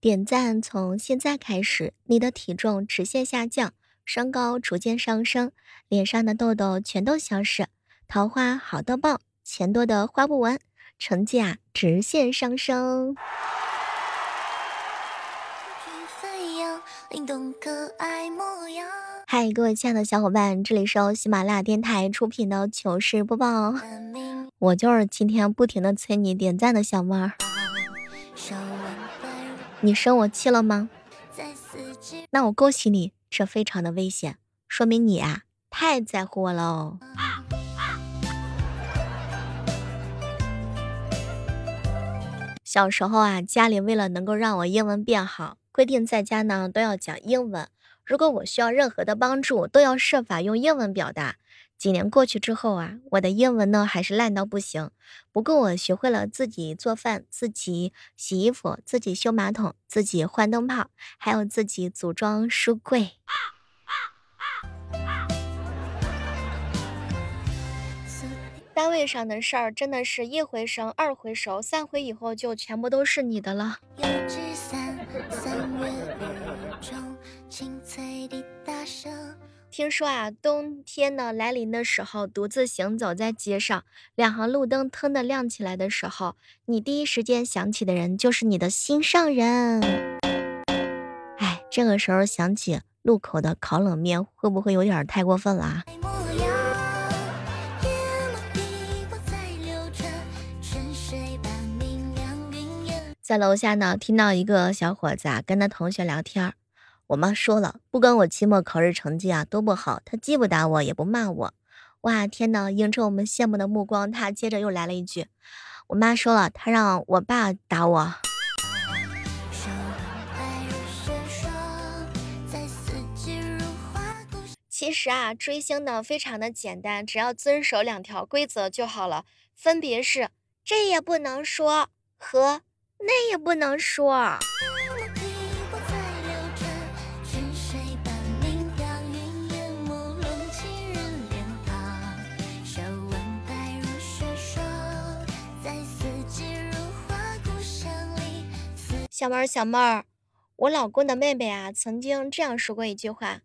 点赞从现在开始，你的体重直线下降，身高逐渐上升，脸上的痘痘全都消失，桃花好到爆，钱多的花不完，成绩啊直线上升。嗨，各位亲爱的小伙伴，这里是由喜马拉雅电台出品的糗事播报，我就是今天不停的催你点赞的小妹儿。你生我气了吗？那我恭喜你，这非常的危险，说明你啊太在乎我了哦。小时候啊，家里为了能够让我英文变好，规定在家呢都要讲英文。如果我需要任何的帮助，都要设法用英文表达。几年过去之后啊，我的英文呢还是烂到不行。不过我学会了自己做饭、自己洗衣服、自己修马桶、自己换灯泡，还有自己组装书柜。单位上的事儿真的是一回生二回熟，三回以后就全部都是你的了。听说啊，冬天呢来临的时候，独自行走在街上，两行路灯腾的亮起来的时候，你第一时间想起的人就是你的心上人。哎，这个时候想起路口的烤冷面，会不会有点太过分了啊？在楼下呢，听到一个小伙子啊，跟他同学聊天。我妈说了，不管我期末考试成绩啊多不好，她既不打我，也不骂我。哇，天呐！迎着我们羡慕的目光，她接着又来了一句：“我妈说了，她让我爸打我。”其实啊，追星呢非常的简单，只要遵守两条规则就好了，分别是这也不能说和那也不能说。小妹儿，小妹儿，我老公的妹妹啊，曾经这样说过一句话：“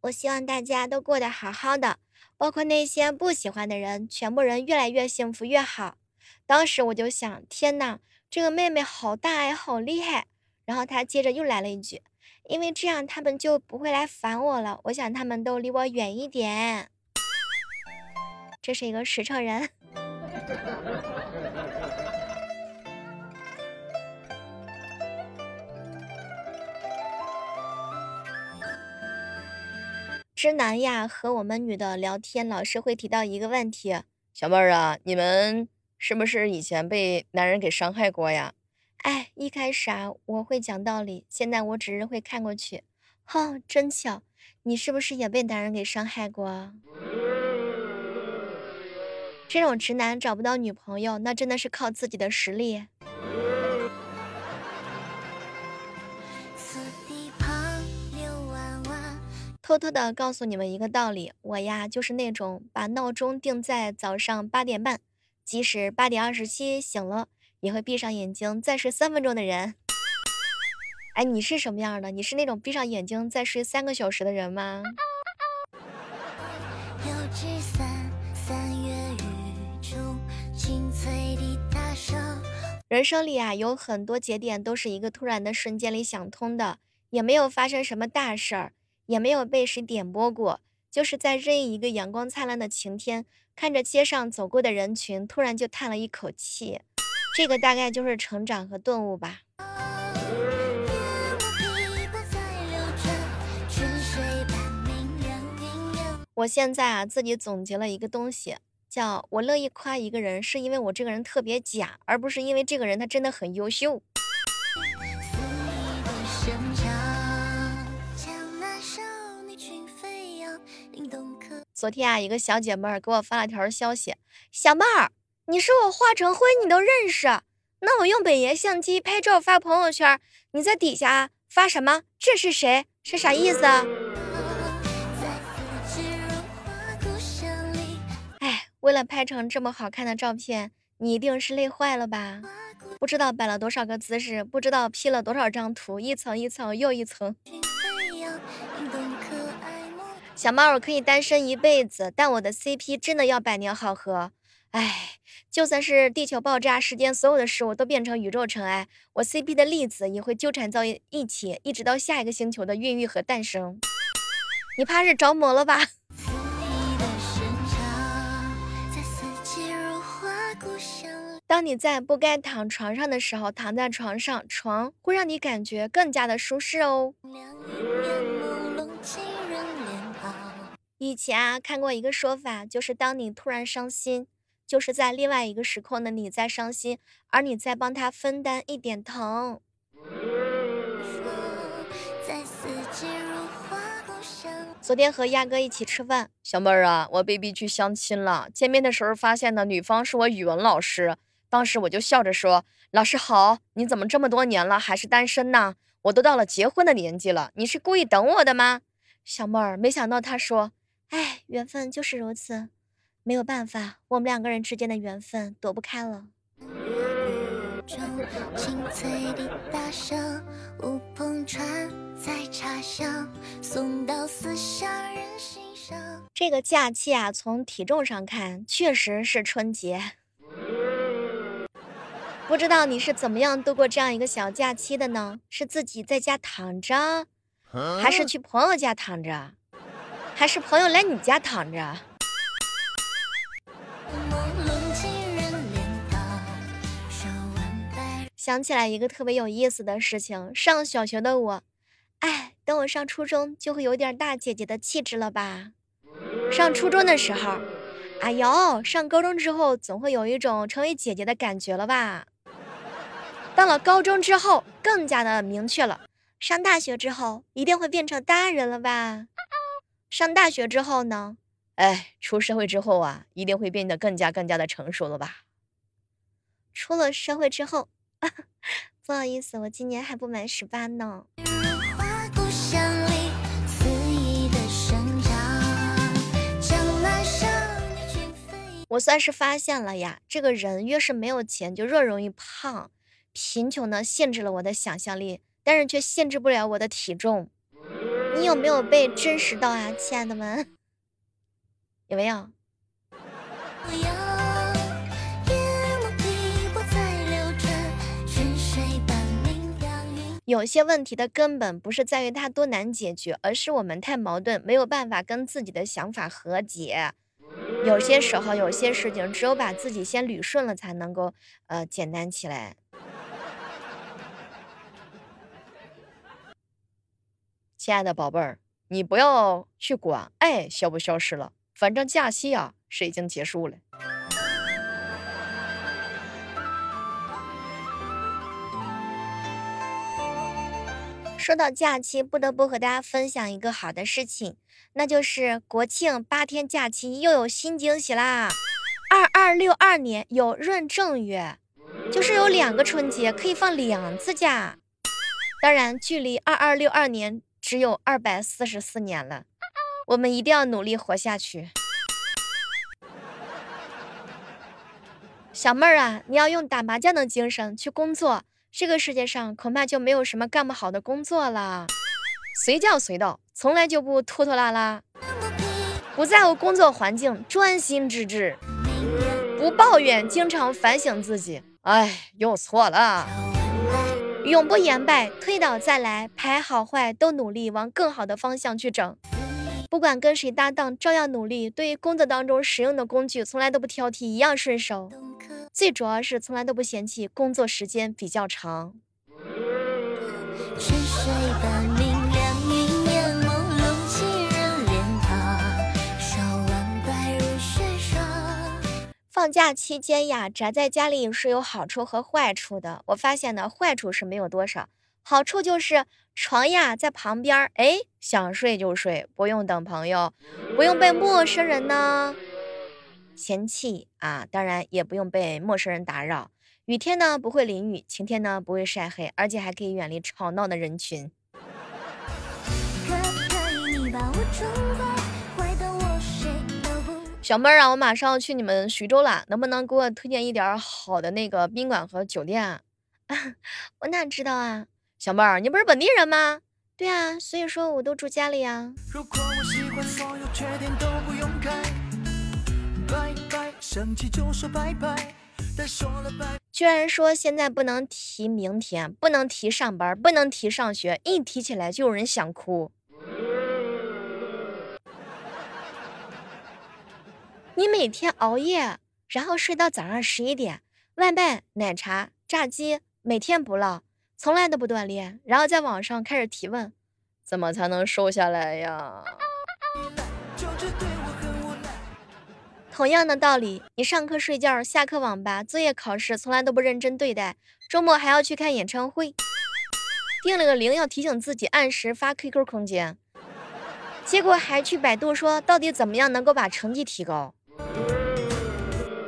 我希望大家都过得好好的，包括那些不喜欢的人，全部人越来越幸福越好。”当时我就想，天呐，这个妹妹好大爱，好厉害。然后她接着又来了一句：“因为这样他们就不会来烦我了。我想他们都离我远一点。”这是一个实诚人。直男呀，和我们女的聊天，老是会提到一个问题：小妹儿啊，你们是不是以前被男人给伤害过呀？哎，一开始啊，我会讲道理，现在我只是会看过去。哼，真巧，你是不是也被男人给伤害过？这种直男找不到女朋友，那真的是靠自己的实力。偷偷的告诉你们一个道理，我呀就是那种把闹钟定在早上八点半，即使八点二十七醒了，也会闭上眼睛再睡三分钟的人。哎，你是什么样的？你是那种闭上眼睛再睡三个小时的人吗？人生里啊，有很多节点都是一个突然的瞬间里想通的，也没有发生什么大事儿。也没有被谁点拨过，就是在任意一个阳光灿烂的晴天，看着街上走过的人群，突然就叹了一口气。这个大概就是成长和顿悟吧。我现在啊，自己总结了一个东西，叫我乐意夸一个人，是因为我这个人特别假，而不是因为这个人他真的很优秀。昨天啊，一个小姐妹儿给我发了条消息：“小妹儿，你说我华成辉你都认识，那我用本爷相机拍照发朋友圈，你在底下发什么？这是谁？是啥意思？”哎，为了拍成这么好看的照片，你一定是累坏了吧？不知道摆了多少个姿势，不知道 P 了多少张图，一层一层又一层。小猫我可以单身一辈子，但我的 CP 真的要百年好合。唉，就算是地球爆炸，世间所有的事物都变成宇宙尘埃，我 CP 的粒子也会纠缠在一起，一直到下一个星球的孕育和诞生。你怕是着魔了吧？当你在不该躺床上的时候躺在床上，床会让你感觉更加的舒适哦。以前啊，看过一个说法，就是当你突然伤心，就是在另外一个时空的你在伤心，而你在帮他分担一点疼。昨天和亚哥一起吃饭，小妹儿啊，我 baby 去相亲了，见面的时候发现呢，女方是我语文老师。当时我就笑着说：“老师好，你怎么这么多年了还是单身呢？我都到了结婚的年纪了，你是故意等我的吗？”小妹儿没想到他说：“哎，缘分就是如此，没有办法，我们两个人之间的缘分躲不开了。”这个假期啊，从体重上看，确实是春节。不知道你是怎么样度过这样一个小假期的呢？是自己在家躺着，还是去朋友家躺着，还是朋友来你家躺着？想起来一个特别有意思的事情，上小学的我，哎，等我上初中就会有点大姐姐的气质了吧？上初中的时候，哎呦，上高中之后总会有一种成为姐姐的感觉了吧？到了高中之后，更加的明确了。上大学之后，一定会变成大人了吧？上大学之后呢？哎，出社会之后啊，一定会变得更加更加的成熟了吧？出了社会之后，不好意思，我今年还不满十八呢。我算是发现了呀，这个人越是没有钱，就越容易胖。贫穷呢，限制了我的想象力，但是却限制不了我的体重。你有没有被真实到啊，亲爱的们？有没有？有些问题的根本不是在于它多难解决，而是我们太矛盾，没有办法跟自己的想法和解。有些时候，有些事情，只有把自己先捋顺了，才能够呃简单起来。亲爱的宝贝儿，你不要去管爱消不消失了，反正假期啊是已经结束了。说到假期，不得不和大家分享一个好的事情，那就是国庆八天假期又有新惊喜啦！二二六二年有闰正月，就是有两个春节可以放两次假。当然，距离二二六二年。只有二百四十四年了，我们一定要努力活下去。小妹儿啊，你要用打麻将的精神去工作，这个世界上恐怕就没有什么干不好的工作了。随叫随到，从来就不拖拖拉拉，不在乎工作环境，专心致志，不抱怨，经常反省自己。哎，又错了。永不言败，推倒再来，排好坏都努力往更好的方向去整。不管跟谁搭档，照样努力。对于工作当中使用的工具，从来都不挑剔，一样顺手。最主要是从来都不嫌弃工作时间比较长。放假期间呀，宅在家里是有好处和坏处的。我发现呢，坏处是没有多少，好处就是床呀在旁边，哎，想睡就睡，不用等朋友，不用被陌生人呢嫌弃啊，当然也不用被陌生人打扰。雨天呢不会淋雨，晴天呢不会晒黑，而且还可以远离吵闹的人群。可不可以你把我小妹儿啊，我马上要去你们徐州了，能不能给我推荐一点好的那个宾馆和酒店？我哪知道啊？小妹儿，你不是本地人吗？对啊，所以说我都住家里呀。居然说现在不能提明天，不能提上班，不能提上学，一提起来就有人想哭。你每天熬夜，然后睡到早上十一点，外卖、奶茶、炸鸡，每天不落，从来都不锻炼，然后在网上开始提问，怎么才能瘦下来呀？同样的道理，你上课睡觉，下课网吧，作业考试从来都不认真对待，周末还要去看演唱会，定了个铃要提醒自己按时发 QQ 空间，结果还去百度说到底怎么样能够把成绩提高。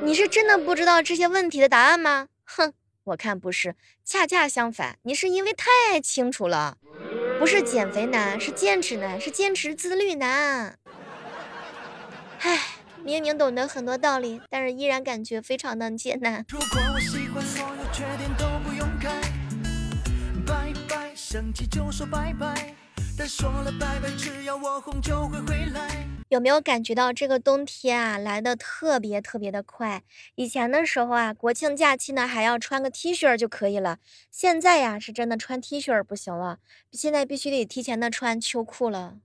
你是真的不知道这些问题的答案吗？哼，我看不是，恰恰相反，你是因为太清楚了，不是减肥难，是坚持难，是坚持自律难。唉，明明懂得很多道理，但是依然感觉非常的艰难。如果我喜欢所有缺点都不用开，拜拜，生气就说拜拜，但说了拜拜，只要我哄就会回来有没有感觉到这个冬天啊来的特别特别的快？以前的时候啊，国庆假期呢还要穿个 T 恤就可以了，现在呀是真的穿 T 恤不行了，现在必须得提前的穿秋裤了。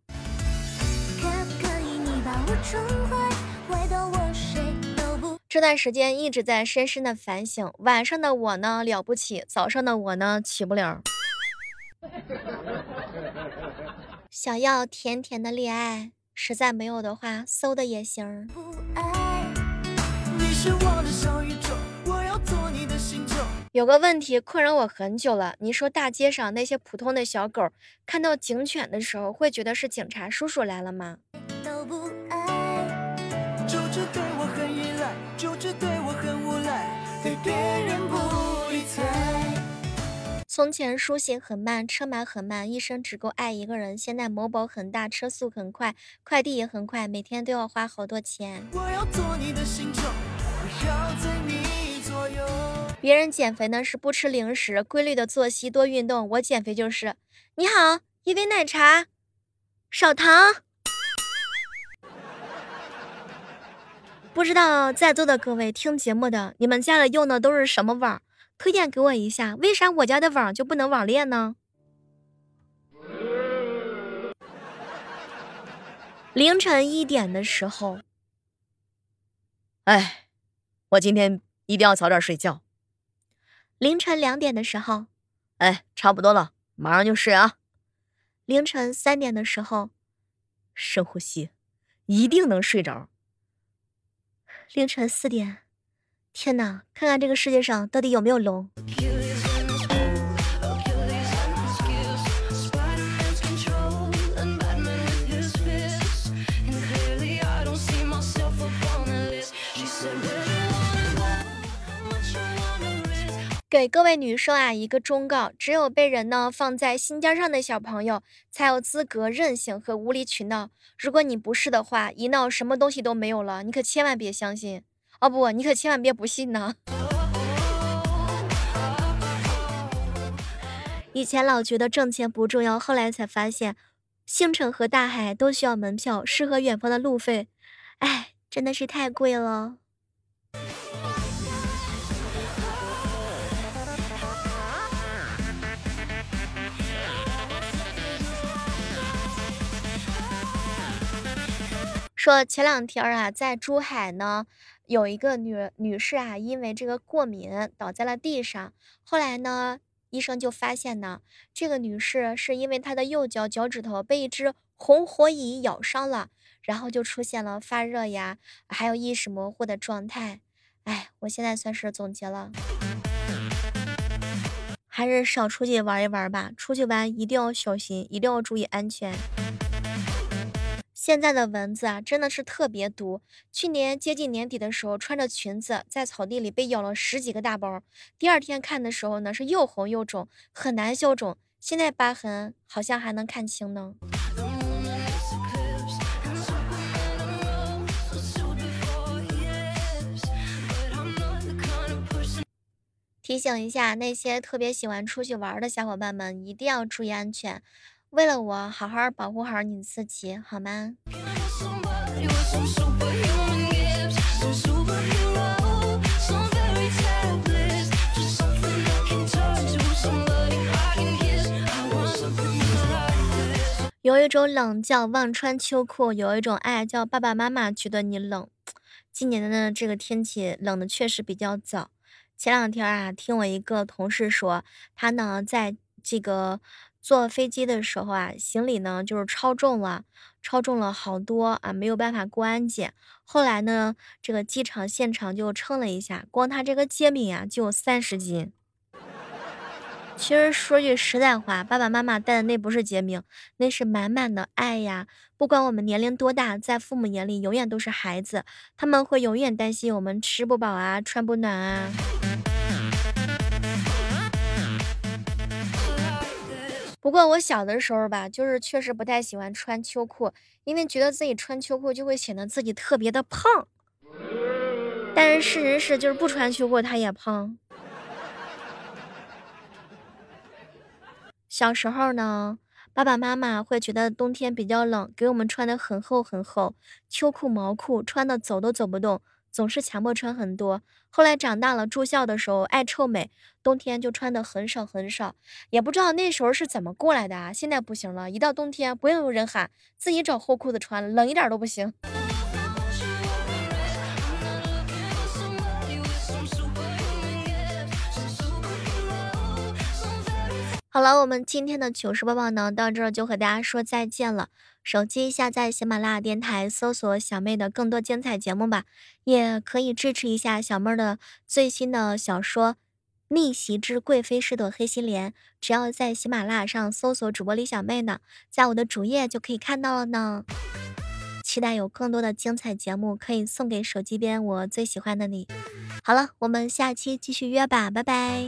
这段时间一直在深深的反省，晚上的我呢了不起，早上的我呢起不了。想要甜甜的恋爱，实在没有的话，搜的也行。有个问题困扰我很久了，你说大街上那些普通的小狗，看到警犬的时候，会觉得是警察叔叔来了吗？从前书写很慢，车马很慢，一生只够爱一个人。现在某宝很大，车速很快，快递也很快，每天都要花好多钱我要做你的星球绕在你左右。别人减肥呢是不吃零食，规律的作息，多运动。我减肥就是，你好，一杯奶茶，少糖。不知道在座的各位听节目的，你们家里用的都是什么网？推荐给我一下，为啥我家的网就不能网恋呢？凌晨一点的时候，哎，我今天一定要早点睡觉。凌晨两点的时候，哎，差不多了，马上就睡啊。凌晨三点的时候，深呼吸，一定能睡着。凌晨四点。天哪，看看这个世界上到底有没有龙？给各位女生啊一个忠告：只有被人呢放在心尖上的小朋友，才有资格任性和无理取闹。如果你不是的话，一闹什么东西都没有了，你可千万别相信。哦不，你可千万别不信呢！以前老觉得挣钱不重要，后来才发现，星辰和大海都需要门票，诗和远方的路费，哎，真的是太贵了。说前两天啊，在珠海呢。有一个女女士啊，因为这个过敏倒在了地上。后来呢，医生就发现呢，这个女士是因为她的右脚脚趾头被一只红火蚁咬伤了，然后就出现了发热呀，还有意识模糊的状态。哎，我现在算是总结了，还是少出去玩一玩吧。出去玩一定要小心，一定要注意安全。现在的蚊子啊，真的是特别毒。去年接近年底的时候，穿着裙子在草地里被咬了十几个大包。第二天看的时候呢，是又红又肿，很难消肿。现在疤痕好像还能看清呢。提醒一下那些特别喜欢出去玩的小伙伴们，一定要注意安全。为了我，好好保护好你自己，好吗？有一种冷叫忘穿秋裤，有一种爱叫爸爸妈妈觉得你冷。今年的呢这个天气冷的确实比较早。前两天啊，听我一个同事说，他呢在这个坐飞机的时候啊，行李呢就是超重了，超重了好多啊，没有办法过安检。后来呢，这个机场现场就称了一下，光他这个煎饼呀就有三十斤。其实说句实在话，爸爸妈妈带的那不是煎饼，那是满满的爱呀。不管我们年龄多大，在父母眼里永远都是孩子，他们会永远担心我们吃不饱啊，穿不暖啊。不过我小的时候吧，就是确实不太喜欢穿秋裤，因为觉得自己穿秋裤就会显得自己特别的胖。但是事实是，就是不穿秋裤他也胖。小时候呢，爸爸妈妈会觉得冬天比较冷，给我们穿的很厚很厚，秋裤毛裤穿的走都走不动，总是强迫穿很多。后来长大了，住校的时候爱臭美，冬天就穿的很少很少，也不知道那时候是怎么过来的啊。现在不行了，一到冬天不用有人喊，自己找厚裤子穿，冷一点都不行。好了，我们今天的糗事播报呢，到这儿就和大家说再见了。手机下载喜马拉雅电台，搜索小妹的更多精彩节目吧，也可以支持一下小妹的最新的小说《逆袭之贵妃是朵黑心莲》，只要在喜马拉雅上搜索主播李小妹呢，在我的主页就可以看到了呢。期待有更多的精彩节目可以送给手机边我最喜欢的你。好了，我们下期继续约吧，拜拜。